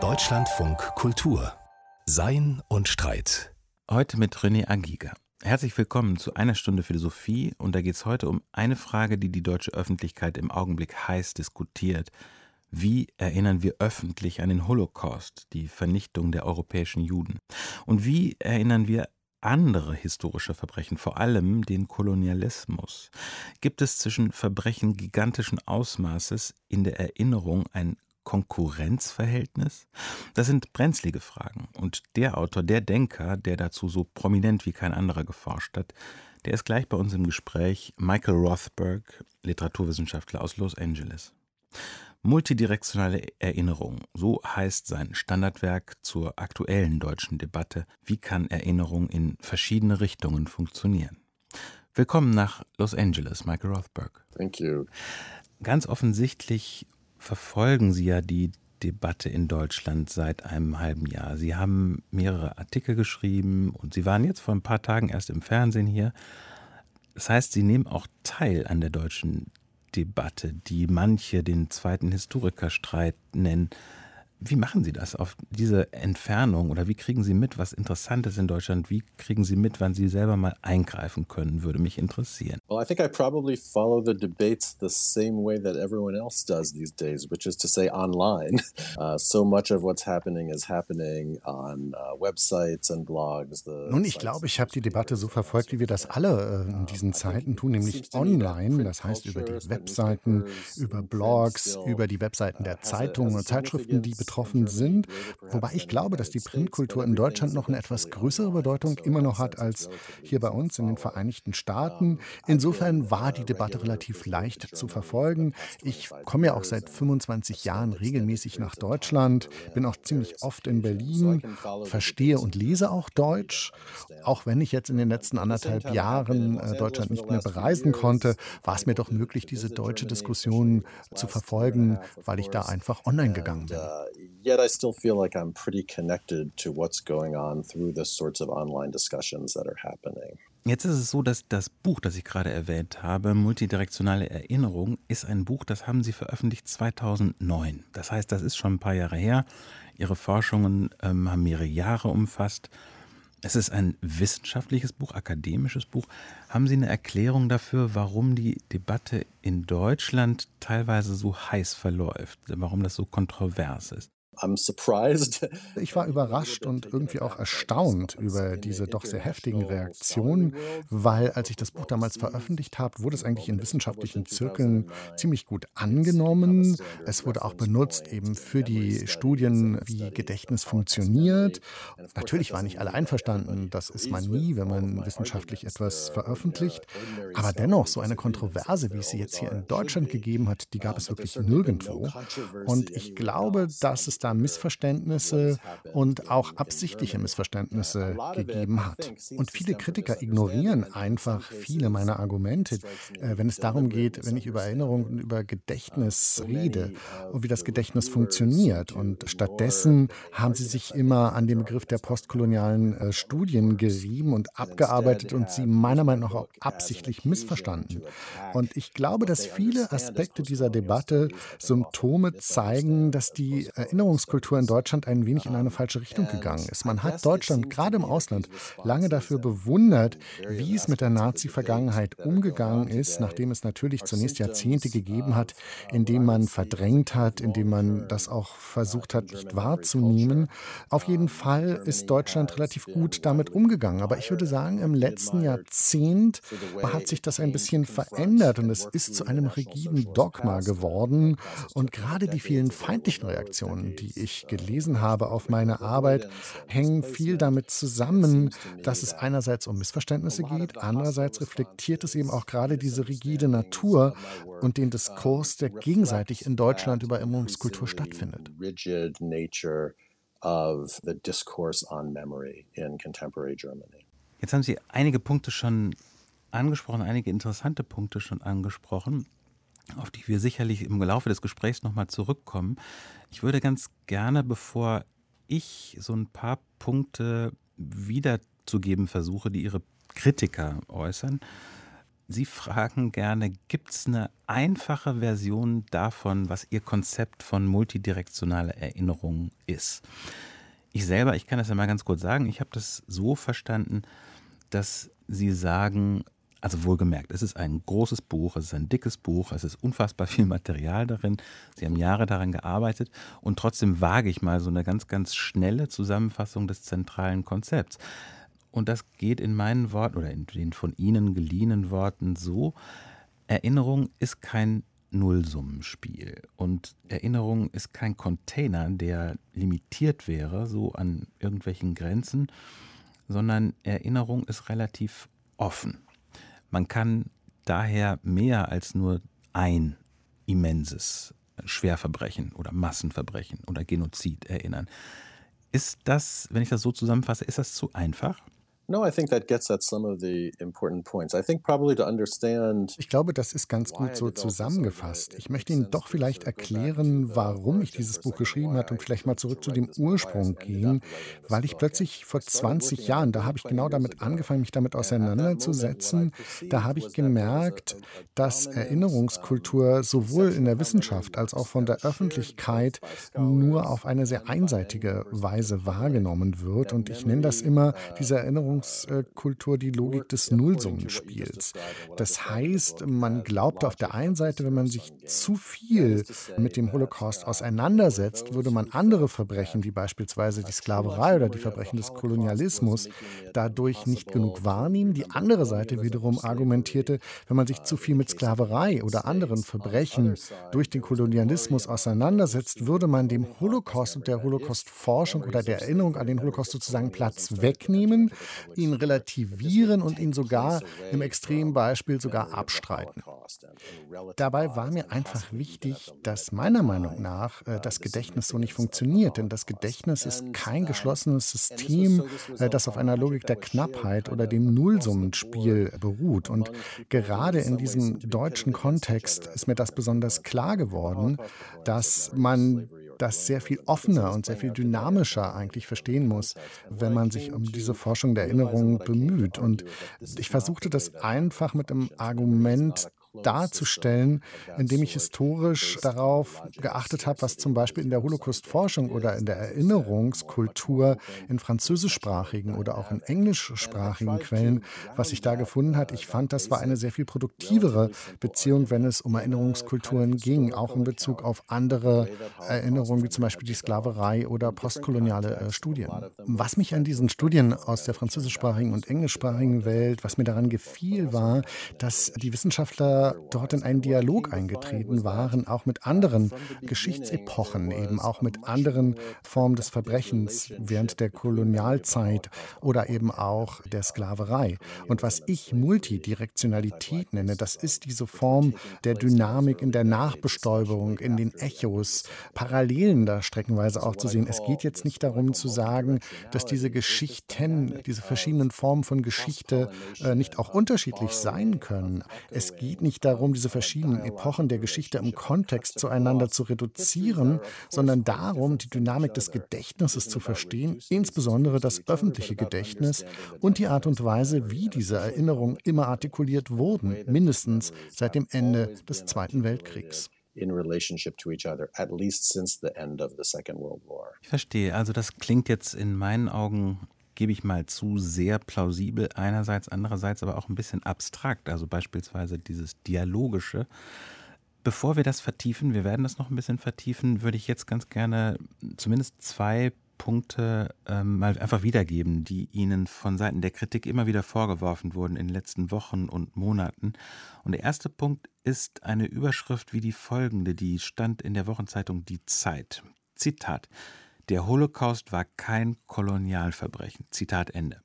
Deutschlandfunk Kultur Sein und Streit. Heute mit René Agiga. Herzlich willkommen zu einer Stunde Philosophie und da geht es heute um eine Frage, die die deutsche Öffentlichkeit im Augenblick heiß diskutiert. Wie erinnern wir öffentlich an den Holocaust, die Vernichtung der europäischen Juden? Und wie erinnern wir andere historische Verbrechen, vor allem den Kolonialismus? Gibt es zwischen Verbrechen gigantischen Ausmaßes in der Erinnerung ein Konkurrenzverhältnis? Das sind brenzlige Fragen. Und der Autor, der Denker, der dazu so prominent wie kein anderer geforscht hat, der ist gleich bei uns im Gespräch, Michael Rothberg, Literaturwissenschaftler aus Los Angeles. Multidirektionale Erinnerung, so heißt sein Standardwerk zur aktuellen deutschen Debatte, wie kann Erinnerung in verschiedene Richtungen funktionieren. Willkommen nach Los Angeles, Michael Rothberg. Thank you. Ganz offensichtlich verfolgen Sie ja die Debatte in Deutschland seit einem halben Jahr. Sie haben mehrere Artikel geschrieben und Sie waren jetzt vor ein paar Tagen erst im Fernsehen hier. Das heißt, Sie nehmen auch teil an der deutschen Debatte, die manche den zweiten Historikerstreit nennen. Wie machen Sie das auf diese Entfernung oder wie kriegen Sie mit, was interessant ist in Deutschland? Wie kriegen Sie mit, wann Sie selber mal eingreifen können? Würde mich interessieren. Well, I think I probably follow the debates the same way that everyone else does these days, which is to say online. Uh, so much of what's happening is happening on uh, websites and blogs. Nun, ich glaube, ich habe die Debatte so verfolgt, wie wir das alle äh, in diesen Zeiten tun, nämlich online. Das heißt über die Webseiten, über Blogs, über die Webseiten der Zeitungen und Zeitschriften, die betroffen sind. Wobei ich glaube, dass die Printkultur in Deutschland noch eine etwas größere Bedeutung immer noch hat als hier bei uns in den Vereinigten Staaten. Insofern war die Debatte relativ leicht zu verfolgen. Ich komme ja auch seit 25 Jahren regelmäßig nach Deutschland, bin auch ziemlich oft in Berlin, verstehe und lese auch Deutsch. Auch wenn ich jetzt in den letzten anderthalb Jahren äh, Deutschland nicht mehr bereisen konnte, war es mir doch möglich, diese deutsche Diskussion zu verfolgen, weil ich da einfach online gegangen bin yet I still feel like I'm pretty connected to what's going on through the sorts of online discussions that are happening. Jetzt ist es so, dass das Buch, das ich gerade erwähnt habe, Multidirektionale Erinnerung, ist ein Buch, das haben Sie veröffentlicht 2009. Das heißt, das ist schon ein paar Jahre her. Ihre Forschungen ähm, haben mehrere Jahre umfasst. Es ist ein wissenschaftliches Buch, akademisches Buch. Haben Sie eine Erklärung dafür, warum die Debatte in Deutschland teilweise so heiß verläuft, warum das so kontrovers ist? Ich war überrascht und irgendwie auch erstaunt über diese doch sehr heftigen Reaktionen, weil als ich das Buch damals veröffentlicht habe, wurde es eigentlich in wissenschaftlichen Zirkeln ziemlich gut angenommen. Es wurde auch benutzt eben für die Studien, wie Gedächtnis funktioniert. Natürlich waren nicht alle einverstanden, das ist man nie, wenn man wissenschaftlich etwas veröffentlicht. Aber dennoch, so eine Kontroverse, wie es sie jetzt hier in Deutschland gegeben hat, die gab es wirklich nirgendwo. Und ich glaube, dass es da Missverständnisse und auch absichtliche Missverständnisse gegeben hat. Und viele Kritiker ignorieren einfach viele meiner Argumente, äh, wenn es darum geht, wenn ich über Erinnerung und über Gedächtnis rede und wie das Gedächtnis funktioniert. Und stattdessen haben sie sich immer an den Begriff der postkolonialen äh, Studien gerieben und abgearbeitet und sie meiner Meinung nach auch absichtlich missverstanden. Und ich glaube, dass viele Aspekte dieser Debatte Symptome zeigen, dass die Erinnerungs Erinnerungskultur in Deutschland ein wenig in eine falsche Richtung gegangen ist. Man hat Deutschland gerade im Ausland lange dafür bewundert, wie es mit der Nazi-Vergangenheit umgegangen ist, nachdem es natürlich zunächst Jahrzehnte gegeben hat, in denen man verdrängt hat, in denen man das auch versucht hat, nicht wahrzunehmen. Auf jeden Fall ist Deutschland relativ gut damit umgegangen. Aber ich würde sagen, im letzten Jahrzehnt hat sich das ein bisschen verändert und es ist zu einem rigiden Dogma geworden. Und gerade die vielen feindlichen Reaktionen, die ich gelesen habe auf meine Arbeit, hängen viel damit zusammen, dass es einerseits um Missverständnisse geht, andererseits reflektiert es eben auch gerade diese rigide Natur und den Diskurs, der gegenseitig in Deutschland über Erinnerungskultur stattfindet. Jetzt haben Sie einige Punkte schon angesprochen, einige interessante Punkte schon angesprochen auf die wir sicherlich im Laufe des Gesprächs nochmal zurückkommen. Ich würde ganz gerne, bevor ich so ein paar Punkte wiederzugeben versuche, die Ihre Kritiker äußern, Sie fragen gerne, gibt es eine einfache Version davon, was Ihr Konzept von multidirektionaler Erinnerung ist? Ich selber, ich kann das ja mal ganz kurz sagen, ich habe das so verstanden, dass Sie sagen, also wohlgemerkt, es ist ein großes Buch, es ist ein dickes Buch, es ist unfassbar viel Material darin. Sie haben Jahre daran gearbeitet und trotzdem wage ich mal so eine ganz, ganz schnelle Zusammenfassung des zentralen Konzepts. Und das geht in meinen Worten oder in den von Ihnen geliehenen Worten so, Erinnerung ist kein Nullsummenspiel und Erinnerung ist kein Container, der limitiert wäre, so an irgendwelchen Grenzen, sondern Erinnerung ist relativ offen. Man kann daher mehr als nur ein immenses Schwerverbrechen oder Massenverbrechen oder Genozid erinnern. Ist das, wenn ich das so zusammenfasse, ist das zu einfach? Ich glaube, das ist ganz gut so zusammengefasst. Ich möchte Ihnen doch vielleicht erklären, warum ich dieses Buch geschrieben habe und vielleicht mal zurück zu dem Ursprung gehen, weil ich plötzlich vor 20 Jahren, da habe ich genau damit angefangen, mich damit auseinanderzusetzen, da habe ich gemerkt, dass Erinnerungskultur sowohl in der Wissenschaft als auch von der Öffentlichkeit nur auf eine sehr einseitige Weise wahrgenommen wird. Und ich nenne das immer diese Erinnerung Erinnerungskultur die Logik des Nullsummenspiels. Das heißt, man glaubt auf der einen Seite, wenn man sich zu viel mit dem Holocaust auseinandersetzt, würde man andere Verbrechen, wie beispielsweise die Sklaverei oder die Verbrechen des Kolonialismus, dadurch nicht genug wahrnehmen. Die andere Seite wiederum argumentierte, wenn man sich zu viel mit Sklaverei oder anderen Verbrechen durch den Kolonialismus auseinandersetzt, würde man dem Holocaust und der Holocaust-Forschung oder der Erinnerung an den Holocaust sozusagen Platz wegnehmen, ihn relativieren und ihn sogar im Extrembeispiel sogar abstreiten. Dabei war mir einfach wichtig, dass meiner Meinung nach äh, das Gedächtnis so nicht funktioniert, denn das Gedächtnis ist kein geschlossenes System, äh, das auf einer Logik der Knappheit oder dem Nullsummenspiel beruht. Und gerade in diesem deutschen Kontext ist mir das besonders klar geworden, dass man das sehr viel offener und sehr viel dynamischer eigentlich verstehen muss, wenn man sich um diese Forschung der Erinnerung bemüht. Und ich versuchte das einfach mit einem Argument darzustellen, indem ich historisch darauf geachtet habe, was zum Beispiel in der Holocaust-Forschung oder in der Erinnerungskultur in französischsprachigen oder auch in englischsprachigen Quellen, was sich da gefunden hat. Ich fand, das war eine sehr viel produktivere Beziehung, wenn es um Erinnerungskulturen ging, auch in Bezug auf andere Erinnerungen, wie zum Beispiel die Sklaverei oder postkoloniale äh, Studien. Was mich an diesen Studien aus der französischsprachigen und englischsprachigen Welt, was mir daran gefiel, war, dass die Wissenschaftler dort in einen Dialog eingetreten waren, auch mit anderen Geschichtsepochen, eben auch mit anderen Formen des Verbrechens während der Kolonialzeit oder eben auch der Sklaverei. Und was ich Multidirektionalität nenne, das ist diese Form der Dynamik in der Nachbestäubung, in den Echos, Parallelen da streckenweise auch zu sehen. Es geht jetzt nicht darum zu sagen, dass diese Geschichten, diese verschiedenen Formen von Geschichte äh, nicht auch unterschiedlich sein können. Es geht nicht nicht darum, diese verschiedenen Epochen der Geschichte im Kontext zueinander zu reduzieren, sondern darum, die Dynamik des Gedächtnisses zu verstehen, insbesondere das öffentliche Gedächtnis und die Art und Weise, wie diese Erinnerungen immer artikuliert wurden, mindestens seit dem Ende des Zweiten Weltkriegs. Ich verstehe. Also das klingt jetzt in meinen Augen gebe ich mal zu, sehr plausibel einerseits, andererseits aber auch ein bisschen abstrakt, also beispielsweise dieses Dialogische. Bevor wir das vertiefen, wir werden das noch ein bisschen vertiefen, würde ich jetzt ganz gerne zumindest zwei Punkte ähm, mal einfach wiedergeben, die Ihnen von Seiten der Kritik immer wieder vorgeworfen wurden in den letzten Wochen und Monaten. Und der erste Punkt ist eine Überschrift wie die folgende, die stand in der Wochenzeitung Die Zeit. Zitat. Der Holocaust war kein Kolonialverbrechen. Zitat Ende.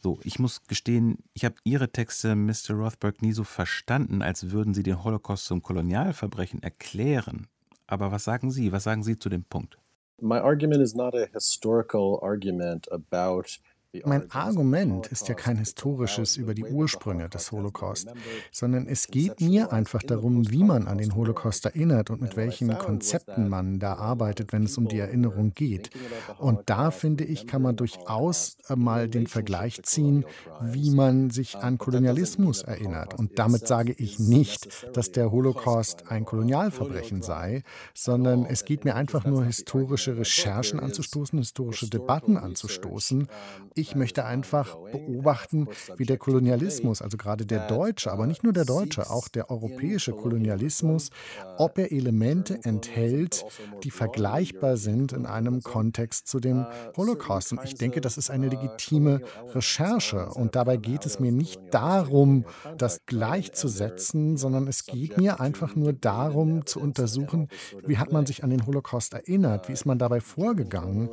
So, ich muss gestehen, ich habe Ihre Texte, Mr. Rothberg, nie so verstanden, als würden Sie den Holocaust zum Kolonialverbrechen erklären. Aber was sagen Sie? Was sagen Sie zu dem Punkt? My argument is not a historical argument about Mein Argument ist ja kein historisches über die Ursprünge des Holocaust, sondern es geht mir einfach darum, wie man an den Holocaust erinnert und mit welchen Konzepten man da arbeitet, wenn es um die Erinnerung geht. Und da finde ich, kann man durchaus mal den Vergleich ziehen, wie man sich an Kolonialismus erinnert. Und damit sage ich nicht, dass der Holocaust ein Kolonialverbrechen sei, sondern es geht mir einfach nur historische Recherchen anzustoßen, historische Debatten anzustoßen. Ich möchte einfach beobachten, wie der Kolonialismus, also gerade der deutsche, aber nicht nur der deutsche, auch der europäische Kolonialismus, ob er Elemente enthält, die vergleichbar sind in einem Kontext zu dem Holocaust. Und ich denke, das ist eine legitime Recherche. Und dabei geht es mir nicht darum, das gleichzusetzen, sondern es geht mir einfach nur darum zu untersuchen, wie hat man sich an den Holocaust erinnert, wie ist man dabei vorgegangen,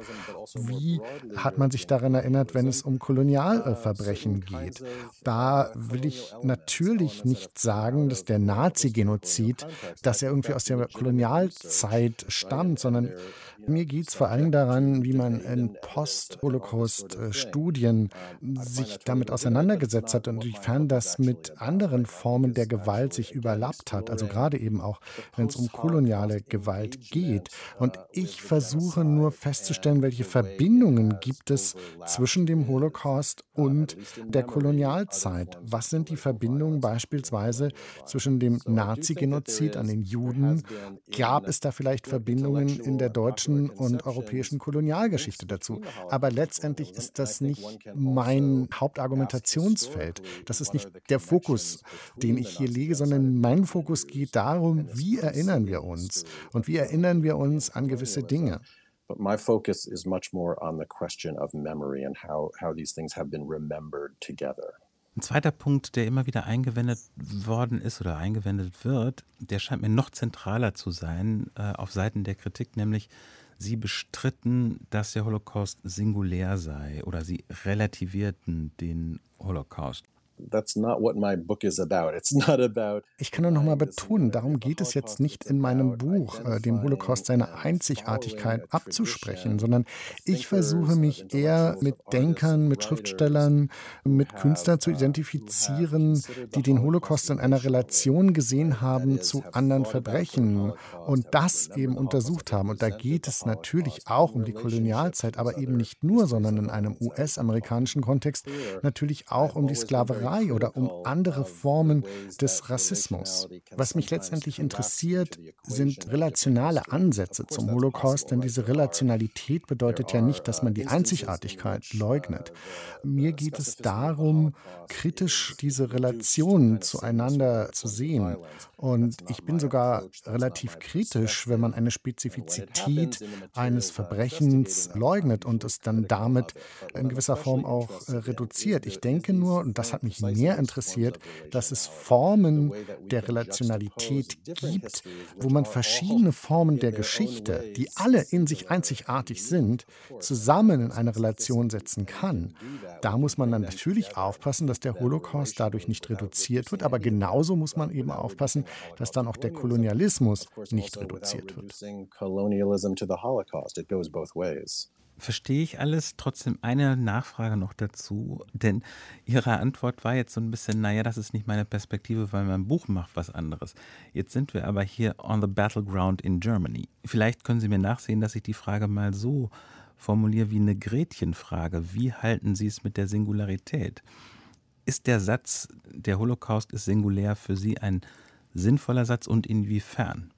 wie hat man sich daran erinnert, wenn es um Kolonialverbrechen geht. Da will ich natürlich nicht sagen, dass der Nazi-Genozid, dass er irgendwie aus der Kolonialzeit stammt, sondern mir geht es vor allem daran, wie man in Post-Holocaust-Studien sich damit auseinandergesetzt hat und inwiefern das mit anderen Formen der Gewalt sich überlappt hat. Also gerade eben auch, wenn es um koloniale Gewalt geht. Und ich versuche nur festzustellen, welche Verbindungen gibt es zwischen dem Holocaust und der Kolonialzeit. Was sind die Verbindungen beispielsweise zwischen dem Nazi-Genozid an den Juden? Gab es da vielleicht Verbindungen in der deutschen und europäischen Kolonialgeschichte dazu. Aber letztendlich ist das nicht mein Hauptargumentationsfeld. Das ist nicht der Fokus, den ich hier lege, sondern mein Fokus geht darum, wie erinnern wir uns und wie erinnern wir uns an gewisse Dinge. But my focus is much more on the question of memory and how, how these things have been remembered together. Ein zweiter Punkt, der immer wieder eingewendet worden ist oder eingewendet wird, der scheint mir noch zentraler zu sein äh, auf Seiten der Kritik, nämlich Sie bestritten, dass der Holocaust singulär sei oder Sie relativierten den Holocaust. Ich kann nur noch mal betonen, darum geht es jetzt nicht in meinem Buch, äh, dem Holocaust seine Einzigartigkeit abzusprechen, sondern ich versuche mich eher mit Denkern, mit Schriftstellern, mit Künstlern zu identifizieren, die den Holocaust in einer Relation gesehen haben zu anderen Verbrechen. Und das eben untersucht haben. Und da geht es natürlich auch um die Kolonialzeit, aber eben nicht nur, sondern in einem US-amerikanischen Kontext natürlich auch um die Sklaverei Sklaverei oder um andere Formen des Rassismus. Was mich letztendlich interessiert, sind relationale Ansätze zum Holocaust, denn diese Relationalität bedeutet ja nicht, dass man die Einzigartigkeit leugnet. Mir geht es darum, kritisch diese Relationen zueinander zu sehen. Und ich bin sogar relativ kritisch, wenn man eine Spezifizität eines Verbrechens leugnet und es dann damit in gewisser Form auch äh, reduziert. Ich denke nur, und das hat mich mehr interessiert, dass es Formen der Relationalität gibt, wo man verschiedene Formen der Geschichte, die alle in sich einzigartig sind, zusammen in eine Relation setzen kann. Da muss man dann natürlich aufpassen, dass der Holocaust dadurch nicht reduziert wird, aber genauso muss man eben aufpassen, dass dann auch der Kolonialismus nicht reduziert wird verstehe ich alles. Trotzdem eine Nachfrage noch dazu, denn Ihre Antwort war jetzt so ein bisschen, naja, das ist nicht meine Perspektive, weil mein Buch macht was anderes. Jetzt sind wir aber hier on the battleground in Germany. Vielleicht können Sie mir nachsehen, dass ich die Frage mal so formuliere wie eine Gretchenfrage. Wie halten Sie es mit der Singularität? Ist der Satz, der Holocaust ist singulär für Sie ein sinnvoller Satz und inwiefern?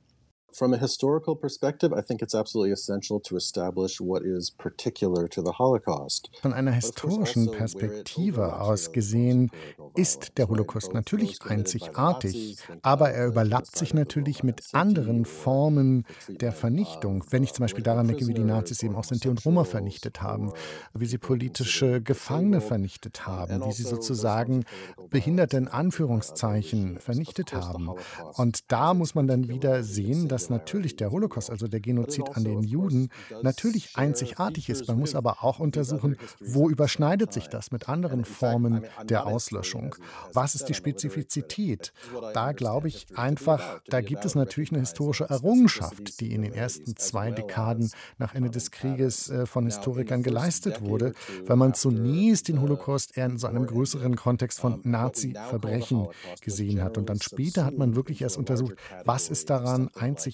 From a historical perspective, I think it's absolutely essential to establish what is particular to the Holocaust. Von einer historischen Perspektive aus gesehen ist der Holocaust natürlich einzigartig, aber er überlappt sich natürlich mit anderen Formen der Vernichtung. Wenn ich zum Beispiel daran denke, wie die Nazis eben auch Sinti und Roma vernichtet haben, wie sie politische Gefangene vernichtet haben, wie sie sozusagen Behinderte in Anführungszeichen vernichtet haben. Und da muss man dann wieder sehen, dass dass natürlich der Holocaust, also der Genozid an den Juden, natürlich einzigartig ist. Man muss aber auch untersuchen, wo überschneidet sich das mit anderen Formen der Auslöschung. Was ist die Spezifizität? Da glaube ich einfach, da gibt es natürlich eine historische Errungenschaft, die in den ersten zwei Dekaden nach Ende des Krieges äh, von Historikern geleistet wurde, weil man zunächst den Holocaust eher in so einem größeren Kontext von Nazi-Verbrechen gesehen hat. Und dann später hat man wirklich erst untersucht, was ist daran einzigartig?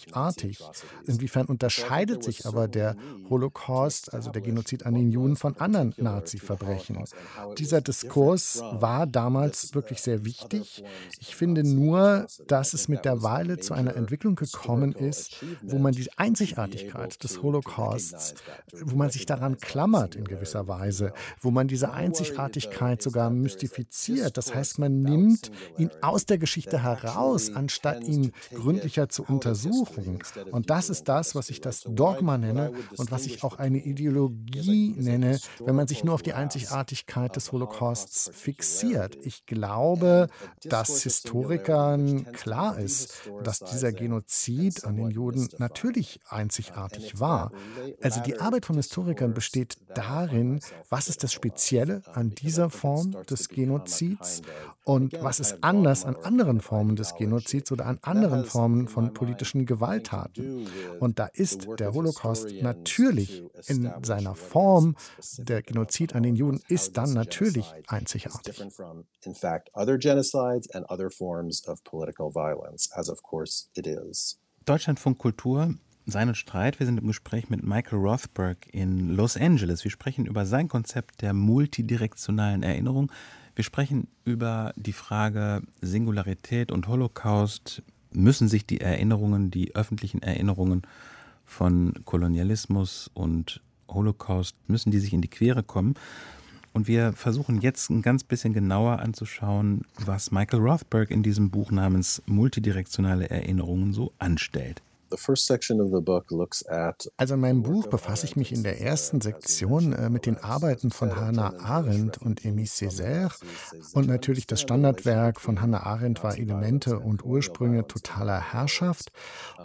Inwiefern unterscheidet sich aber der Holocaust, also der Genozid an den Juden, von anderen Nazi-Verbrechen? Dieser Diskurs war damals wirklich sehr wichtig. Ich finde nur, dass es mittlerweile zu einer Entwicklung gekommen ist, wo man die Einzigartigkeit des Holocausts, wo man sich daran klammert in gewisser Weise, wo man diese Einzigartigkeit sogar mystifiziert. Das heißt, man nimmt ihn aus der Geschichte heraus, anstatt ihn gründlicher zu untersuchen. Und das ist das, was ich das Dogma nenne und was ich auch eine Ideologie nenne, wenn man sich nur auf die Einzigartigkeit des Holocausts fixiert. Ich glaube, dass Historikern klar ist, dass dieser Genozid an den Juden natürlich einzigartig war. Also die Arbeit von Historikern besteht darin, was ist das Spezielle an dieser Form des Genozids und was ist anders an anderen Formen des Genozids oder an anderen Formen von politischen Gewalttaten. Und da ist der Holocaust natürlich in seiner Form, der Genozid an den Juden ist dann natürlich einzigartig. In fact, other genocides and other forms of political violence, as of course it is. Deutschlandfunk Kultur sein und Streit. Wir sind im Gespräch mit Michael Rothberg in Los Angeles. Wir sprechen über sein Konzept der multidirektionalen Erinnerung. Wir sprechen über die Frage Singularität und Holocaust. Müssen sich die Erinnerungen, die öffentlichen Erinnerungen von Kolonialismus und Holocaust, müssen die sich in die Quere kommen? Und wir versuchen jetzt ein ganz bisschen genauer anzuschauen, was Michael Rothberg in diesem Buch namens Multidirektionale Erinnerungen so anstellt. Also in meinem Buch befasse ich mich in der ersten Sektion äh, mit den Arbeiten von Hannah Arendt und Émile Césaire. Und natürlich das Standardwerk von Hannah Arendt war Elemente und Ursprünge totaler Herrschaft.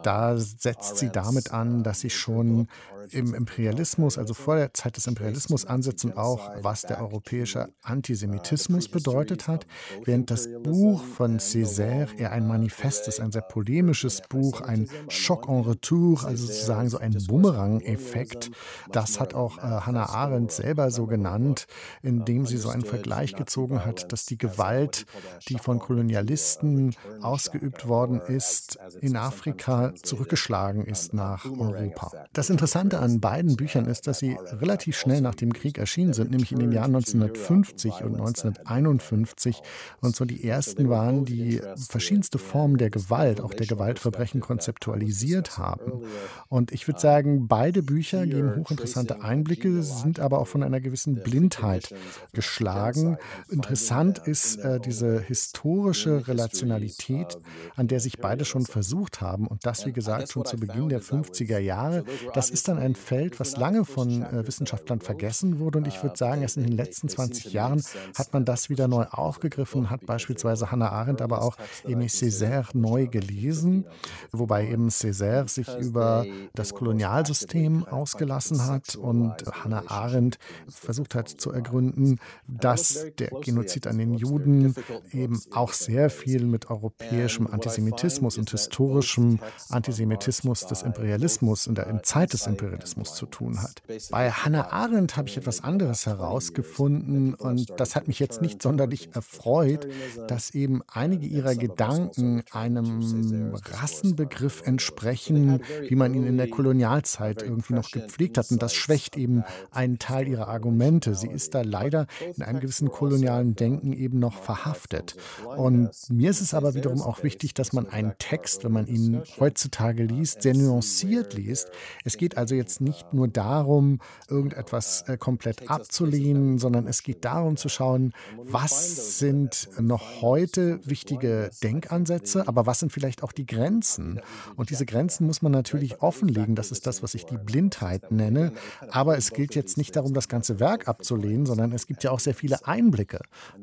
Da setzt sie damit an, dass sie schon im Imperialismus, also vor der Zeit des Imperialismus ansetzen, auch was der europäische Antisemitismus bedeutet hat, während das Buch von Césaire eher ein Manifest ist, ein sehr polemisches Buch, ein Schock en retour, also sozusagen so ein Bumerang-Effekt. Das hat auch äh, Hannah Arendt selber so genannt, indem sie so einen Vergleich gezogen hat, dass die Gewalt, die von Kolonialisten ausgeübt worden ist, in Afrika zurückgeschlagen ist nach Europa. Das Interessante an beiden Büchern ist, dass sie relativ schnell nach dem Krieg erschienen sind, nämlich in den Jahren 1950 und 1951. Und so die ersten waren, die verschiedenste Formen der Gewalt, auch der Gewaltverbrechen konzeptualisiert haben. Und ich würde sagen, beide Bücher geben hochinteressante Einblicke, sind aber auch von einer gewissen Blindheit geschlagen. Interessant ist äh, diese historische Relationalität, an der sich beide schon versucht haben. Und das, wie gesagt, schon zu Beginn der 50er Jahre. Das ist dann ein Feld, was lange von äh, Wissenschaftlern vergessen wurde. Und ich würde sagen, erst in den letzten 20 Jahren hat man das wieder neu aufgegriffen, hat beispielsweise Hannah Arendt, aber auch Aimé Césaire neu gelesen, wobei eben Césaire sich über das Kolonialsystem ausgelassen hat und Hannah Arendt versucht hat zu ergründen, dass der Genozid an den Juden eben auch sehr viel mit europäischem Antisemitismus und historischem Antisemitismus des Imperialismus in der Zeit des Imperialismus Kapitalismus zu tun hat. Bei Hannah Arendt habe ich etwas anderes herausgefunden und das hat mich jetzt nicht sonderlich erfreut, dass eben einige ihrer Gedanken einem Rassenbegriff entsprechen, wie man ihn in der Kolonialzeit irgendwie noch gepflegt hat. Und das schwächt eben einen Teil ihrer Argumente. Sie ist da leider in einem gewissen kolonialen Denken eben noch verhaftet. Und mir ist es aber wiederum auch wichtig, dass man einen Text, wenn man ihn heutzutage liest, sehr nuanciert liest. Es geht also jetzt jetzt nicht nur darum, irgendetwas äh, komplett abzulehnen, sondern es geht darum zu schauen, was sind noch heute wichtige Denkansätze, aber was sind vielleicht auch die Grenzen. Und diese Grenzen muss man natürlich offenlegen. Das ist das, was ich die Blindheit nenne. Aber es gilt jetzt nicht darum, das ganze Werk abzulehnen, sondern es gibt ja auch sehr viele Einblicke.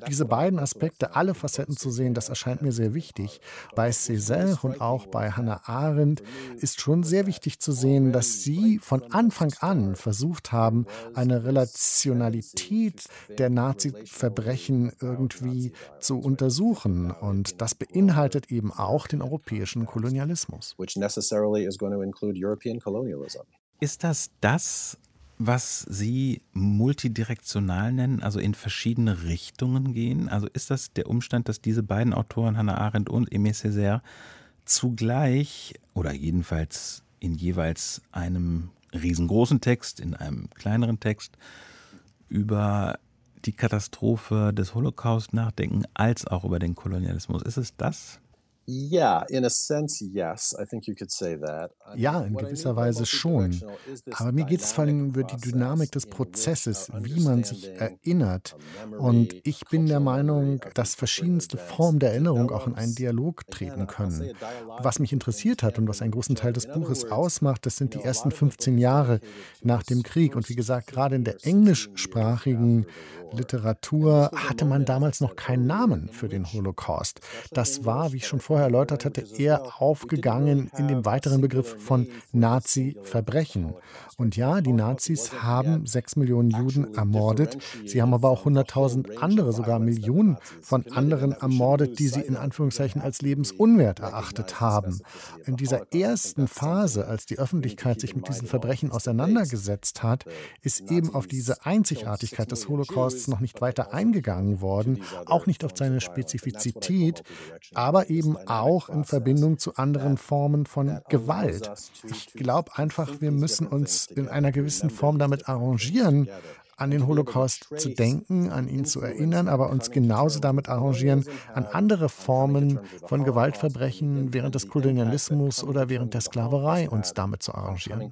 Diese beiden Aspekte, alle Facetten zu sehen, das erscheint mir sehr wichtig. Bei Césaire und auch bei Hannah Arendt ist schon sehr wichtig zu sehen, dass sie von Anfang an versucht haben, eine Relationalität der Nazi-Verbrechen irgendwie zu untersuchen. Und das beinhaltet eben auch den europäischen Kolonialismus. Ist das das, was Sie multidirektional nennen, also in verschiedene Richtungen gehen? Also ist das der Umstand, dass diese beiden Autoren, Hannah Arendt und Aimé Césaire, zugleich oder jedenfalls in jeweils einem riesengroßen Text, in einem kleineren Text über die Katastrophe des Holocaust nachdenken, als auch über den Kolonialismus. Ist es das? Ja, in gewisser Weise schon. Aber mir geht es vor allem über die Dynamik des Prozesses, wie man sich erinnert. Und ich bin der Meinung, dass verschiedenste Formen der Erinnerung auch in einen Dialog treten können. Was mich interessiert hat und was einen großen Teil des Buches ausmacht, das sind die ersten 15 Jahre nach dem Krieg. Und wie gesagt, gerade in der englischsprachigen Literatur hatte man damals noch keinen Namen für den Holocaust. Das war, wie ich schon vorher erläutert hatte, eher aufgegangen in dem weiteren Begriff von Nazi-Verbrechen. Und ja, die Nazis haben sechs Millionen Juden ermordet. Sie haben aber auch hunderttausend andere, sogar Millionen von anderen ermordet, die sie in Anführungszeichen als lebensunwert erachtet haben. In dieser ersten Phase, als die Öffentlichkeit sich mit diesen Verbrechen auseinandergesetzt hat, ist eben auf diese Einzigartigkeit des Holocausts noch nicht weiter eingegangen worden, auch nicht auf seine Spezifizität, aber eben auch in Verbindung zu anderen Formen von Gewalt. Ich glaube einfach, wir müssen uns in einer gewissen Form damit arrangieren, an den Holocaust zu denken, an ihn zu erinnern, aber uns genauso damit arrangieren, an andere Formen von Gewaltverbrechen während des Kolonialismus oder während der Sklaverei uns damit zu arrangieren.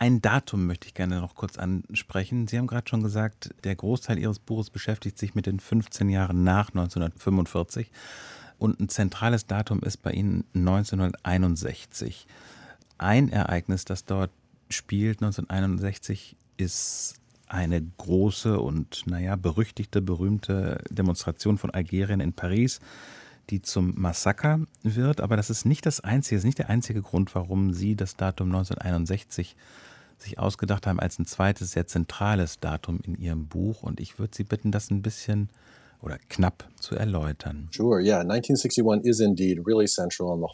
Ein Datum möchte ich gerne noch kurz ansprechen. Sie haben gerade schon gesagt, der Großteil Ihres Buches beschäftigt sich mit den 15 Jahren nach 1945 und ein zentrales Datum ist bei Ihnen 1961. Ein Ereignis, das dort spielt, 1961, ist eine große und, naja, berüchtigte, berühmte Demonstration von Algerien in Paris, die zum Massaker wird. Aber das ist nicht das einzige, das ist nicht der einzige Grund, warum Sie das Datum 1961 sich ausgedacht haben als ein zweites, sehr zentrales Datum in Ihrem Buch. Und ich würde Sie bitten, das ein bisschen oder knapp zu erläutern.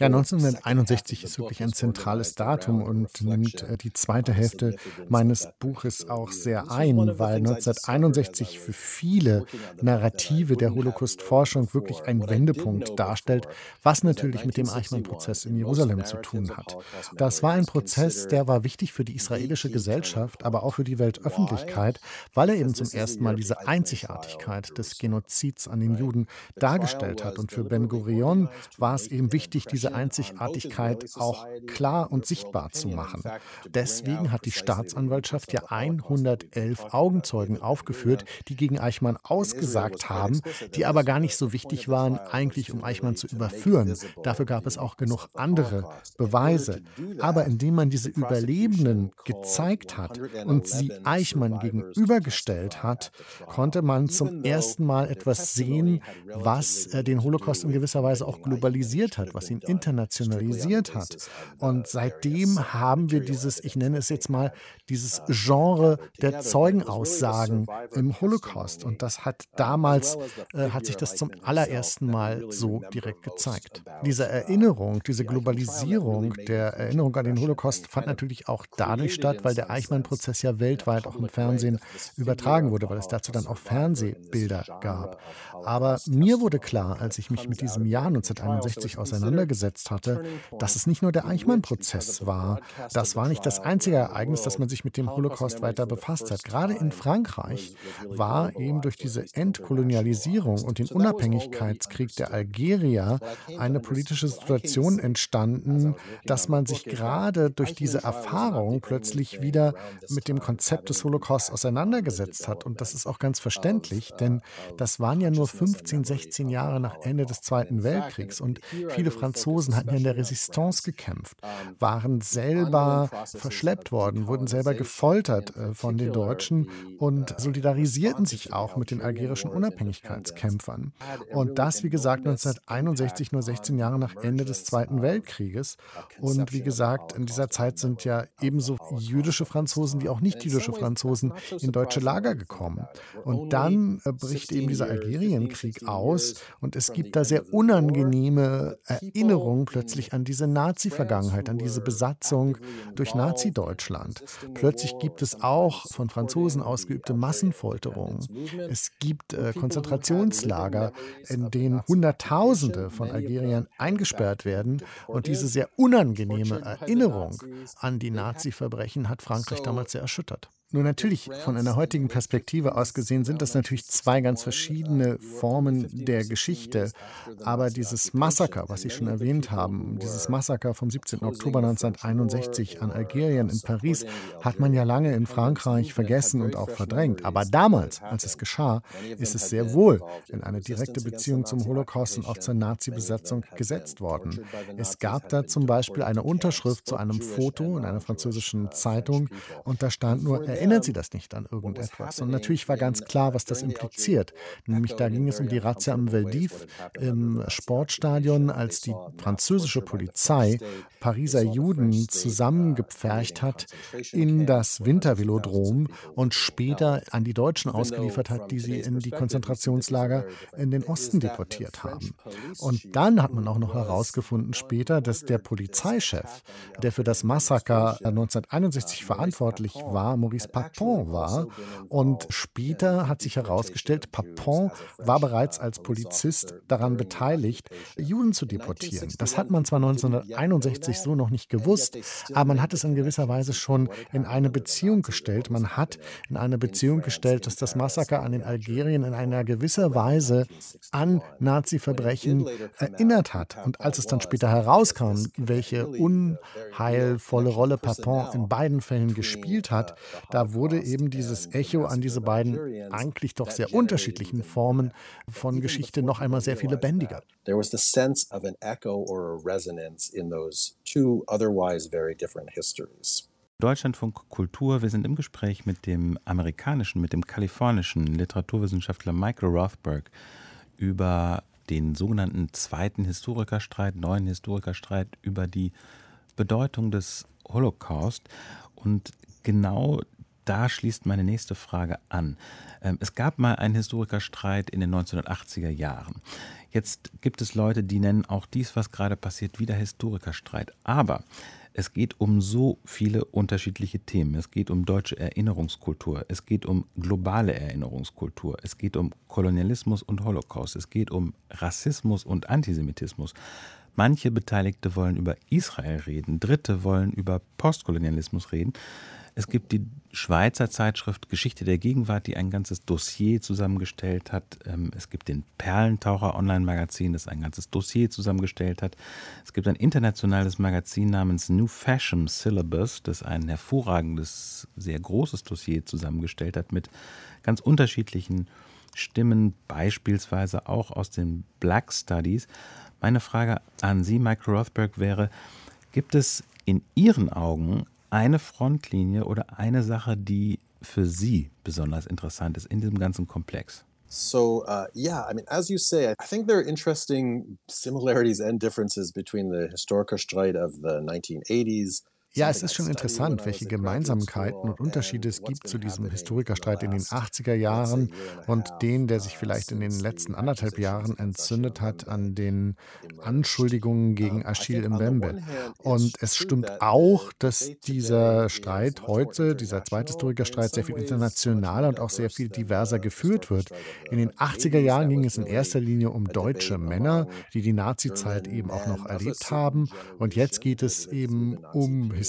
Ja, 1961 ist wirklich ein zentrales Datum und nimmt äh, die zweite Hälfte meines Buches auch sehr ein, weil 1961 für viele Narrative der Holocaust-Forschung wirklich ein Wendepunkt darstellt, was natürlich mit dem Eichmann-Prozess in Jerusalem zu tun hat. Das war ein Prozess, der war wichtig für die israelische Gesellschaft, aber auch für die Weltöffentlichkeit, weil er eben zum ersten Mal diese Einzigartigkeit des Genozids Genozids an den Juden dargestellt hat. Und für Ben Gurion war es eben wichtig, diese Einzigartigkeit auch klar und sichtbar zu machen. Deswegen hat die Staatsanwaltschaft ja 111 Augenzeugen aufgeführt, die gegen Eichmann ausgesagt haben, die aber gar nicht so wichtig waren, eigentlich um Eichmann zu überführen. Dafür gab es auch genug andere Beweise. Aber indem man diese Überlebenden gezeigt hat und sie Eichmann gegenübergestellt hat, konnte man zum ersten Mal etwas etwas sehen, was äh, den Holocaust in gewisser Weise auch globalisiert hat, was ihn internationalisiert hat. Und seitdem haben wir dieses, ich nenne es jetzt mal, dieses Genre der Zeugenaussagen im Holocaust. Und das hat damals, äh, hat sich das zum allerersten Mal so direkt gezeigt. Diese Erinnerung, diese Globalisierung der Erinnerung an den Holocaust fand natürlich auch dadurch statt, weil der Eichmann-Prozess ja weltweit auch im Fernsehen übertragen wurde, weil es dazu dann auch Fernsehbilder gab. Aber mir wurde klar, als ich mich mit diesem Jahr 1961 auseinandergesetzt hatte, dass es nicht nur der Eichmann-Prozess war. Das war nicht das einzige Ereignis, dass man sich mit dem Holocaust weiter befasst hat. Gerade in Frankreich war eben durch diese Entkolonialisierung und den Unabhängigkeitskrieg der Algerier eine politische Situation entstanden, dass man sich gerade durch diese Erfahrung plötzlich wieder mit dem Konzept des Holocaust auseinandergesetzt hat. Und das ist auch ganz verständlich, denn das war waren ja nur 15, 16 Jahre nach Ende des Zweiten Weltkriegs und viele Franzosen hatten ja in der Resistance gekämpft, waren selber verschleppt worden, wurden selber gefoltert äh, von den Deutschen und solidarisierten sich auch mit den algerischen Unabhängigkeitskämpfern. Und das, wie gesagt, 1961, nur 16 Jahre nach Ende des Zweiten Weltkrieges. Und wie gesagt, in dieser Zeit sind ja ebenso jüdische Franzosen wie auch nicht-jüdische Franzosen in deutsche Lager gekommen. Und dann äh, bricht eben dieser Algerienkrieg aus und es gibt da sehr unangenehme Erinnerungen plötzlich an diese Nazi-Vergangenheit, an diese Besatzung durch Nazi-Deutschland. Plötzlich gibt es auch von Franzosen ausgeübte Massenfolterungen. Es gibt äh, Konzentrationslager, in denen Hunderttausende von Algeriern eingesperrt werden. Und diese sehr unangenehme Erinnerung an die Nazi-Verbrechen hat Frankreich damals sehr erschüttert. Nur natürlich, von einer heutigen Perspektive aus gesehen, sind das natürlich zwei ganz verschiedene Formen der Geschichte. Aber dieses Massaker, was Sie schon erwähnt haben, dieses Massaker vom 17. Oktober 1961 an Algerien in Paris, hat man ja lange in Frankreich vergessen und auch verdrängt. Aber damals, als es geschah, ist es sehr wohl in eine direkte Beziehung zum Holocaust und auch zur Nazi-Besetzung gesetzt worden. Es gab da zum Beispiel eine Unterschrift zu einem Foto in einer französischen Zeitung und da stand nur Erinnerung erinnert sie das nicht an irgendetwas. Und natürlich war ganz klar, was das impliziert. Nämlich da ging es um die Razzia am Veldiv im Sportstadion, als die französische Polizei Pariser Juden zusammengepfercht hat in das Wintervelodrom und später an die Deutschen ausgeliefert hat, die sie in die Konzentrationslager in den Osten deportiert haben. Und dann hat man auch noch herausgefunden später, dass der Polizeichef, der für das Massaker 1961 verantwortlich war, Maurice Papon war. Und später hat sich herausgestellt, Papon war bereits als Polizist daran beteiligt, Juden zu deportieren. Das hat man zwar 1961 so noch nicht gewusst, aber man hat es in gewisser Weise schon in eine Beziehung gestellt. Man hat in eine Beziehung gestellt, dass das Massaker an den Algerien in einer gewisser Weise an Nazi-Verbrechen erinnert hat. Und als es dann später herauskam, welche unheilvolle Rolle Papon in beiden Fällen gespielt hat, da wurde eben dieses Echo an diese beiden eigentlich doch sehr unterschiedlichen Formen von Geschichte noch einmal sehr viel lebendiger. There was the sense of an echo or a resonance in those two otherwise very different histories. Deutschlandfunk Kultur. Wir sind im Gespräch mit dem amerikanischen, mit dem kalifornischen Literaturwissenschaftler Michael Rothberg über den sogenannten zweiten Historikerstreit, neuen Historikerstreit über die Bedeutung des Holocaust. Und genau da schließt meine nächste Frage an. Ähm, es gab mal einen Historikerstreit in den 1980er Jahren. Jetzt gibt es Leute, die nennen auch dies, was gerade passiert, wieder Historikerstreit. Aber es geht um so viele unterschiedliche Themen. Es geht um deutsche Erinnerungskultur. Es geht um globale Erinnerungskultur. Es geht um Kolonialismus und Holocaust. Es geht um Rassismus und Antisemitismus. Manche Beteiligte wollen über Israel reden, Dritte wollen über Postkolonialismus reden. Es gibt die Schweizer Zeitschrift Geschichte der Gegenwart, die ein ganzes Dossier zusammengestellt hat. Ähm, es gibt den Perlentaucher Online-Magazin, das ein ganzes Dossier zusammengestellt hat. Es gibt ein internationales Magazin namens New Fashion Syllabus, das ein hervorragendes, sehr großes Dossier zusammengestellt hat mit ganz unterschiedlichen Stimmen, beispielsweise auch aus den Black Studies. Meine Frage an Sie, Mike Rothberg, wäre, gibt es in Ihren Augen eine Frontlinie oder eine Sache, die für Sie besonders interessant ist in diesem ganzen Komplex? So, uh, yeah, I mean, as you say, I think there are interesting similarities and differences between the Historikerstreit of the 1980s ja, es ist schon interessant, welche Gemeinsamkeiten und Unterschiede es gibt zu diesem Historikerstreit in den 80er Jahren und den, der sich vielleicht in den letzten anderthalb Jahren entzündet hat an den Anschuldigungen gegen Achille Mbembe. Und es stimmt auch, dass dieser Streit heute, dieser zweite Historikerstreit, sehr viel internationaler und auch sehr viel diverser geführt wird. In den 80er Jahren ging es in erster Linie um deutsche Männer, die die Nazizeit eben auch noch erlebt haben. Und jetzt geht es eben um Historiker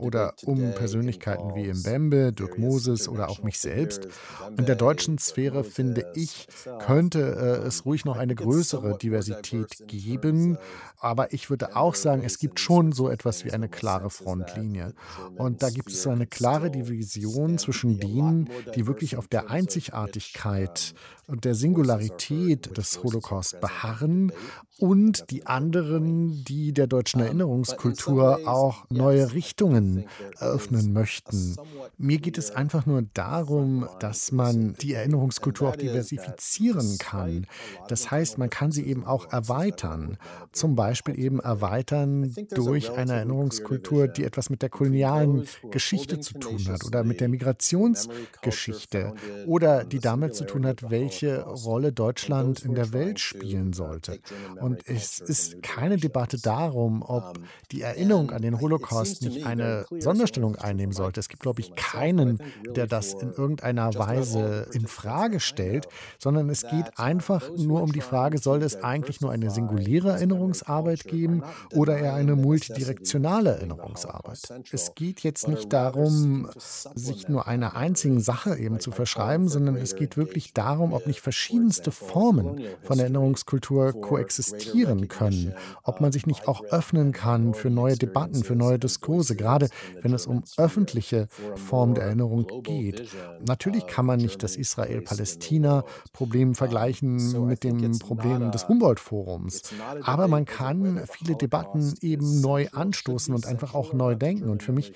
oder um Persönlichkeiten wie Mbembe, Dirk Moses oder auch mich selbst. In der deutschen Sphäre, finde ich, könnte äh, es ruhig noch eine größere Diversität geben. Aber ich würde auch sagen, es gibt schon so etwas wie eine klare Frontlinie. Und da gibt es eine klare Division zwischen denen, die wirklich auf der Einzigartigkeit der Singularität des Holocaust beharren und die anderen, die der deutschen Erinnerungskultur auch neue Richtungen eröffnen möchten. Mir geht es einfach nur darum, dass man die Erinnerungskultur auch diversifizieren kann. Das heißt, man kann sie eben auch erweitern. Zum Beispiel eben erweitern durch eine Erinnerungskultur, die etwas mit der kolonialen Geschichte zu tun hat oder mit der Migrationsgeschichte oder die damit zu tun hat, welche Rolle Deutschland in der Welt spielen sollte. Und es ist keine Debatte darum, ob die Erinnerung an den Holocaust nicht eine Sonderstellung einnehmen sollte. Es gibt, glaube ich, keinen, der das in irgendeiner Weise in Frage stellt, sondern es geht einfach nur um die Frage, soll es eigentlich nur eine singuläre Erinnerungsarbeit geben oder eher eine multidirektionale Erinnerungsarbeit? Es geht jetzt nicht darum, sich nur einer einzigen Sache eben zu verschreiben, sondern es geht wirklich darum, ob nicht verschiedenste Formen von Erinnerungskultur koexistieren können, ob man sich nicht auch öffnen kann für neue Debatten, für neue Diskurse, gerade wenn es um öffentliche Formen der Erinnerung geht. Natürlich kann man nicht das Israel-Palästina-Problem vergleichen mit dem Problem des Humboldt-Forums, aber man kann viele Debatten eben neu anstoßen und einfach auch neu denken. Und für mich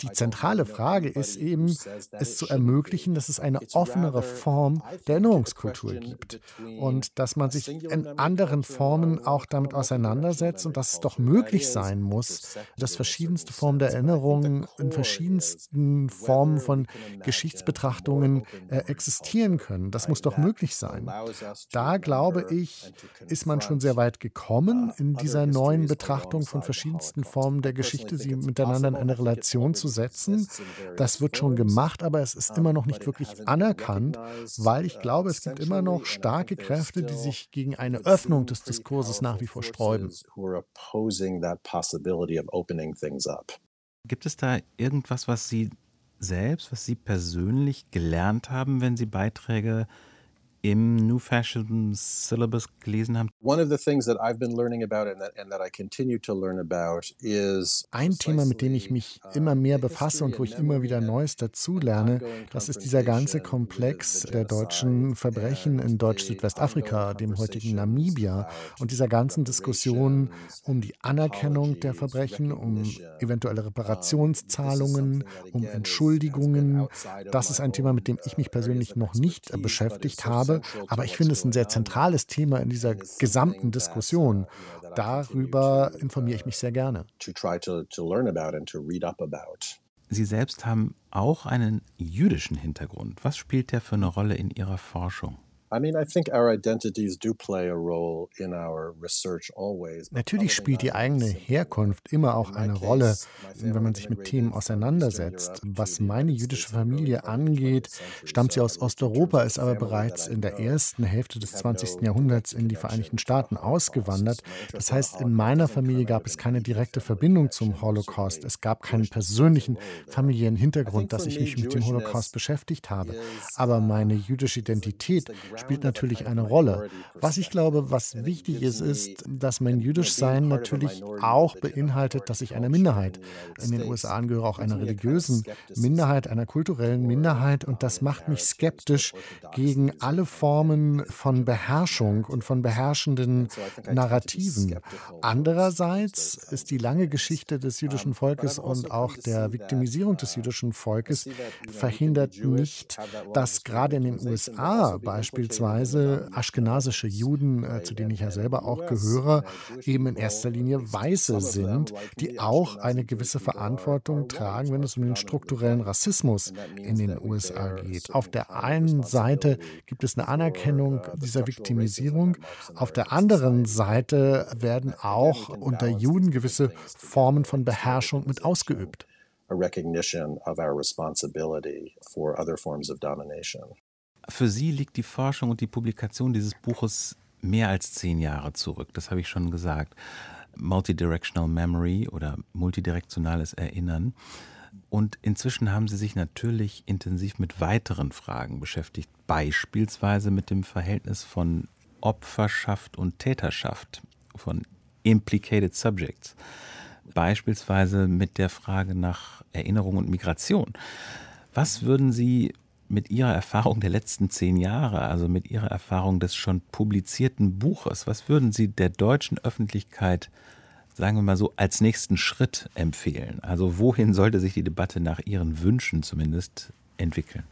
die zentrale Frage ist eben, es zu ermöglichen, dass es eine offenere Form der Erinnerungskultur gibt und dass man sich in anderen Formen auch damit auseinandersetzt und dass es doch möglich sein muss, dass verschiedenste Formen der Erinnerung in verschiedensten Formen von Geschichtsbetrachtungen äh, existieren können. Das muss doch möglich sein. Da glaube ich, ist man schon sehr weit gekommen in dieser neuen Betrachtung von verschiedensten Formen der Geschichte, sie miteinander in eine Relation zu setzen. Das wird schon gemacht, aber es ist immer noch nicht wirklich anerkannt, weil ich glaube, es gibt immer noch starke Kräfte, die sich gegen eine Öffnung des Diskurses nach wie vor sträuben. Gibt es da irgendwas, was Sie selbst, was Sie persönlich gelernt haben, wenn Sie Beiträge im New Fashion Syllabus gelesen haben? Ein Thema, mit dem ich mich uh, immer mehr befasse und wo ich immer wieder Neues dazulerne, das ist dieser ganze Komplex der deutschen Verbrechen in Deutsch-Südwestafrika, dem heutigen Namibia und dieser ganzen Diskussion um die Anerkennung der Verbrechen, um eventuelle Reparationszahlungen, um Entschuldigungen. Das ist ein Thema, mit dem ich mich persönlich noch nicht beschäftigt habe habe. Aber ich finde es ein sehr zentrales Thema in dieser gesamten Diskussion. Darüber informiere ich mich sehr gerne. Sie selbst haben auch einen jüdischen Hintergrund. Was spielt der für eine Rolle in Ihrer Forschung? Natürlich spielt die eigene Herkunft immer auch eine Rolle, wenn man sich mit Themen auseinandersetzt. Was meine jüdische Familie angeht, stammt sie aus Osteuropa, ist aber bereits in der ersten Hälfte des 20. Jahrhunderts in die Vereinigten Staaten ausgewandert. Das heißt, in meiner Familie gab es keine direkte Verbindung zum Holocaust. Es gab keinen persönlichen familiären Hintergrund, dass ich mich mit dem Holocaust beschäftigt habe. Aber meine jüdische Identität spielt natürlich eine Rolle. Was ich glaube, was wichtig ist, ist, dass mein jüdisch Sein natürlich auch beinhaltet, dass ich einer Minderheit in den USA angehöre, auch einer religiösen Minderheit, einer kulturellen Minderheit. Und das macht mich skeptisch gegen alle Formen von Beherrschung und von beherrschenden Narrativen. Andererseits ist die lange Geschichte des jüdischen Volkes und auch der Viktimisierung des jüdischen Volkes verhindert nicht, dass gerade in den USA beispielsweise beispielsweise aschkenasische Juden, äh, zu denen ich ja selber auch gehöre, eben in erster Linie Weiße sind, die auch eine gewisse Verantwortung tragen, wenn es um den strukturellen Rassismus in den USA geht. Auf der einen Seite gibt es eine Anerkennung dieser Viktimisierung, auf der anderen Seite werden auch unter Juden gewisse Formen von Beherrschung mit ausgeübt. a recognition of our responsibility for other forms of domination. Für Sie liegt die Forschung und die Publikation dieses Buches mehr als zehn Jahre zurück. Das habe ich schon gesagt. Multidirectional Memory oder multidirektionales Erinnern. Und inzwischen haben Sie sich natürlich intensiv mit weiteren Fragen beschäftigt, beispielsweise mit dem Verhältnis von Opferschaft und Täterschaft, von Implicated Subjects, beispielsweise mit der Frage nach Erinnerung und Migration. Was würden Sie mit Ihrer Erfahrung der letzten zehn Jahre, also mit Ihrer Erfahrung des schon publizierten Buches, was würden Sie der deutschen Öffentlichkeit, sagen wir mal so, als nächsten Schritt empfehlen? Also wohin sollte sich die Debatte nach Ihren Wünschen zumindest entwickeln?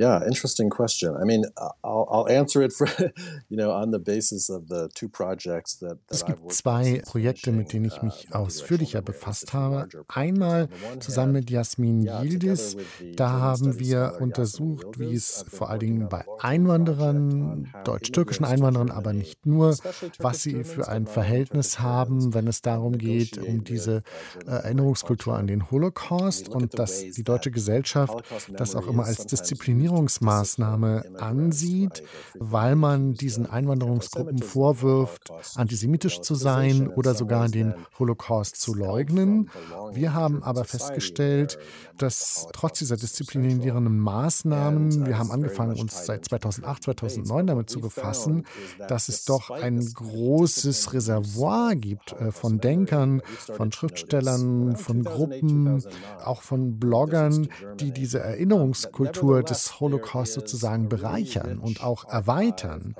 Yeah, interesting question. I mean, I'll, I'll answer it for, you know, on the basis of the two projects that, that Es gibt zwei Projekte, mit denen ich mich ausführlicher befasst habe. Einmal zusammen mit Jasmin Yildiz. Da haben wir untersucht, wie es vor allen Dingen bei Einwanderern, deutsch-türkischen Einwanderern, aber nicht nur, was sie für ein Verhältnis haben, wenn es darum geht, um diese äh, Erinnerungskultur an den Holocaust und dass die deutsche Gesellschaft das auch immer als Disziplinierung Diskriminierungsmaßnahme ansieht, weil man diesen Einwanderungsgruppen vorwirft, antisemitisch zu sein oder sogar den Holocaust zu leugnen. Wir haben aber festgestellt, dass trotz dieser disziplinierenden Maßnahmen, wir haben angefangen, uns seit 2008, 2009 damit zu befassen, dass es doch ein großes Reservoir gibt äh, von Denkern, von Schriftstellern, von Gruppen, auch von Bloggern, die diese Erinnerungskultur des Holocaust sozusagen bereichern und auch erweitern,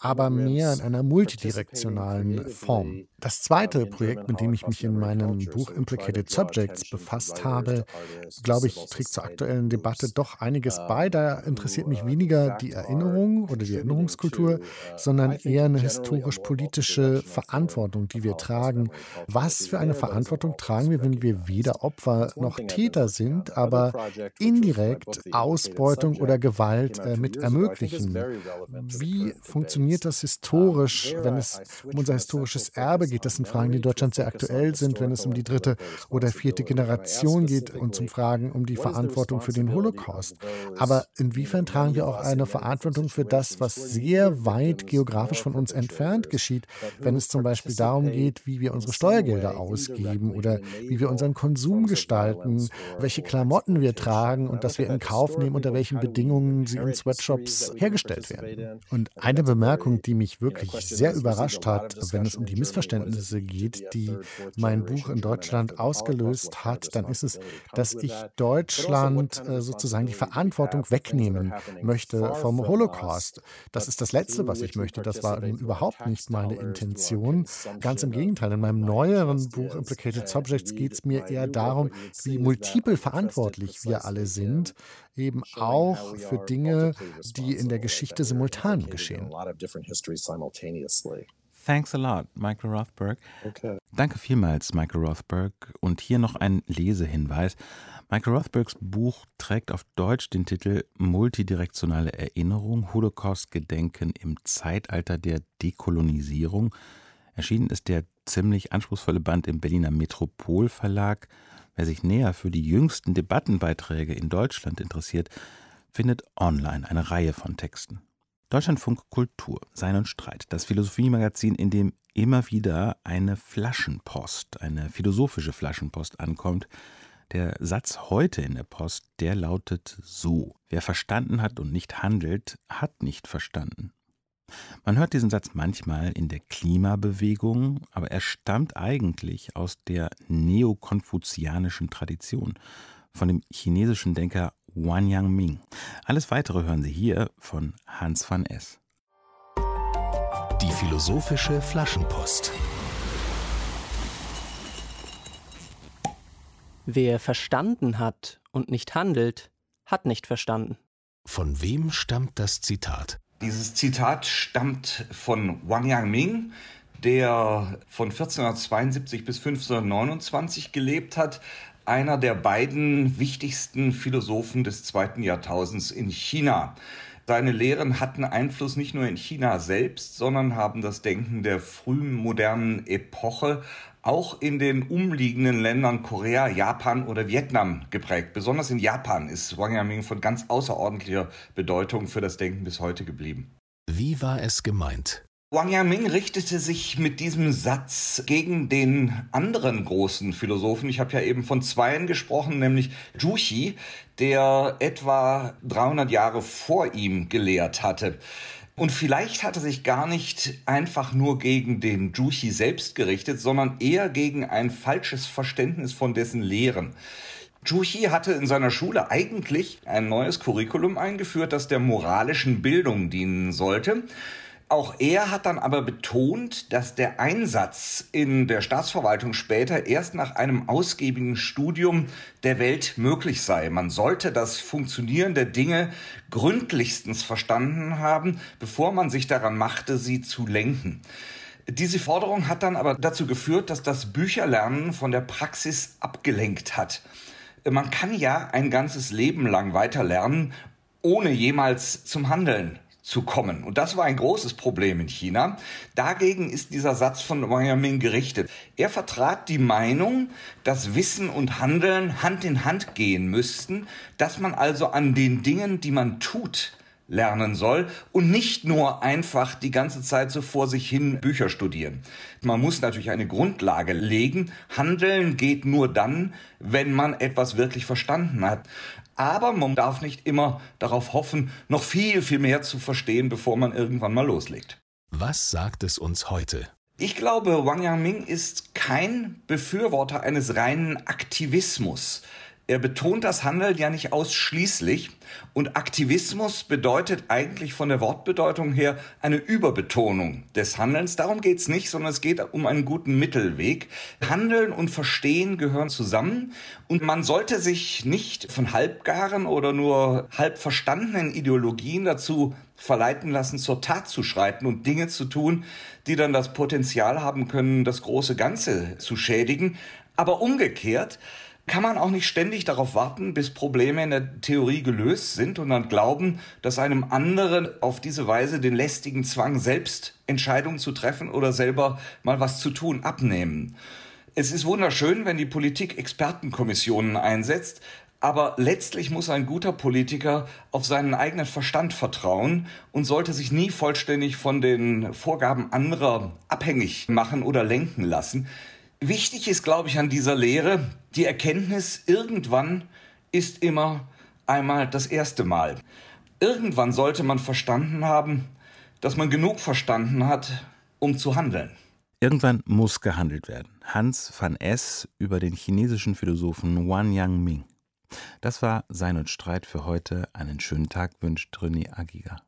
aber mehr in einer multidirektionalen Form. Das zweite Projekt, mit dem ich mich in meinem Buch Implicated Subjects befasst habe, glaube ich, trägt zur aktuellen Debatte doch einiges bei. Da interessiert mich weniger die Erinnerung oder die Erinnerungskultur, sondern eher eine historisch-politische Verantwortung, die wir tragen. Was für eine Verantwortung tragen wir, wenn wir weder Opfer noch Täter sind, aber indirekt Ausbeutung oder Gewalt äh, mit ermöglichen? Wie funktioniert das historisch, wenn es um unser historisches Erbe geht? Das sind Fragen, die in Deutschland sehr aktuell sind, wenn es um die dritte oder vierte Generation geht und zum Fragen um die Verantwortung für den Holocaust. Aber inwiefern tragen wir auch eine Verantwortung für das, was sehr weit geografisch von uns entfernt geschieht, wenn es zum Beispiel darum geht, wie wir unsere Steuergelder ausgeben oder wie wir unseren Konsum gestalten, welche Klamotten wir tragen und dass wir in Kauf nehmen, unter welchen Bedingungen sie in Sweatshops hergestellt werden. Und eine Bemerkung, die mich wirklich sehr überrascht hat, wenn es um die Missverständnisse geht, die mein Buch in Deutschland ausgelöst hat, dann ist es, dass ich Deutschland äh, sozusagen die Verantwortung wegnehmen möchte vom Holocaust. Das ist das Letzte, was ich möchte. Das war überhaupt nicht meine Intention. Ganz im Gegenteil, in meinem neueren Buch Implicated Subjects geht es mir eher darum, wie multiple verantwortlich wir alle sind, eben auch für Dinge, die in der Geschichte simultan geschehen. Thanks a lot, Michael Rothberg. Okay. Danke vielmals, Michael Rothberg. Und hier noch ein Lesehinweis. Michael Rothbergs Buch trägt auf Deutsch den Titel Multidirektionale Erinnerung, Holocaust-Gedenken im Zeitalter der Dekolonisierung. Erschienen ist der ziemlich anspruchsvolle Band im Berliner Metropol Verlag. Wer sich näher für die jüngsten Debattenbeiträge in Deutschland interessiert, findet online eine Reihe von Texten. Deutschlandfunk Kultur, Sein und Streit, das Philosophiemagazin, in dem immer wieder eine Flaschenpost, eine philosophische Flaschenpost ankommt. Der Satz heute in der Post, der lautet so: Wer verstanden hat und nicht handelt, hat nicht verstanden. Man hört diesen Satz manchmal in der Klimabewegung, aber er stammt eigentlich aus der neokonfuzianischen Tradition von dem chinesischen Denker Wang Yangming. Alles weitere hören Sie hier von Hans van S. Die philosophische Flaschenpost. Wer verstanden hat und nicht handelt, hat nicht verstanden. Von wem stammt das Zitat? Dieses Zitat stammt von Wang Yangming, der von 1472 bis 1529 gelebt hat, einer der beiden wichtigsten Philosophen des zweiten Jahrtausends in China. Seine Lehren hatten Einfluss nicht nur in China selbst, sondern haben das Denken der frühen modernen Epoche auch in den umliegenden Ländern Korea, Japan oder Vietnam geprägt. Besonders in Japan ist Wang Yaming von ganz außerordentlicher Bedeutung für das Denken bis heute geblieben. Wie war es gemeint? Wang Yaming richtete sich mit diesem Satz gegen den anderen großen Philosophen. Ich habe ja eben von zweien gesprochen, nämlich Juchi, der etwa 300 Jahre vor ihm gelehrt hatte. Und vielleicht hat er sich gar nicht einfach nur gegen den Juchi selbst gerichtet, sondern eher gegen ein falsches Verständnis von dessen Lehren. Zhu Xi hatte in seiner Schule eigentlich ein neues Curriculum eingeführt, das der moralischen Bildung dienen sollte. Auch er hat dann aber betont, dass der Einsatz in der Staatsverwaltung später erst nach einem ausgiebigen Studium der Welt möglich sei. Man sollte das Funktionieren der Dinge gründlichstens verstanden haben, bevor man sich daran machte, sie zu lenken. Diese Forderung hat dann aber dazu geführt, dass das Bücherlernen von der Praxis abgelenkt hat. Man kann ja ein ganzes Leben lang weiter lernen, ohne jemals zum Handeln zu kommen. Und das war ein großes Problem in China. Dagegen ist dieser Satz von Wang Yaming gerichtet. Er vertrat die Meinung, dass Wissen und Handeln Hand in Hand gehen müssten, dass man also an den Dingen, die man tut, lernen soll und nicht nur einfach die ganze Zeit so vor sich hin Bücher studieren. Man muss natürlich eine Grundlage legen. Handeln geht nur dann, wenn man etwas wirklich verstanden hat. Aber man darf nicht immer darauf hoffen, noch viel, viel mehr zu verstehen, bevor man irgendwann mal loslegt. Was sagt es uns heute? Ich glaube, Wang Yangming ist kein Befürworter eines reinen Aktivismus. Er betont das Handeln ja nicht ausschließlich und Aktivismus bedeutet eigentlich von der Wortbedeutung her eine Überbetonung des Handelns. Darum geht's nicht, sondern es geht um einen guten Mittelweg. Handeln und Verstehen gehören zusammen und man sollte sich nicht von halbgaren oder nur halb verstandenen Ideologien dazu verleiten lassen, zur Tat zu schreiten und Dinge zu tun, die dann das Potenzial haben können, das große Ganze zu schädigen. Aber umgekehrt, kann man auch nicht ständig darauf warten, bis Probleme in der Theorie gelöst sind und dann glauben, dass einem anderen auf diese Weise den lästigen Zwang, selbst Entscheidungen zu treffen oder selber mal was zu tun, abnehmen. Es ist wunderschön, wenn die Politik Expertenkommissionen einsetzt, aber letztlich muss ein guter Politiker auf seinen eigenen Verstand vertrauen und sollte sich nie vollständig von den Vorgaben anderer abhängig machen oder lenken lassen. Wichtig ist, glaube ich, an dieser Lehre, die Erkenntnis, irgendwann ist immer einmal das erste Mal. Irgendwann sollte man verstanden haben, dass man genug verstanden hat, um zu handeln. Irgendwann muss gehandelt werden. Hans van S. über den chinesischen Philosophen Wan Yang Ming. Das war Sein und Streit für heute. Einen schönen Tag wünscht René Agiga.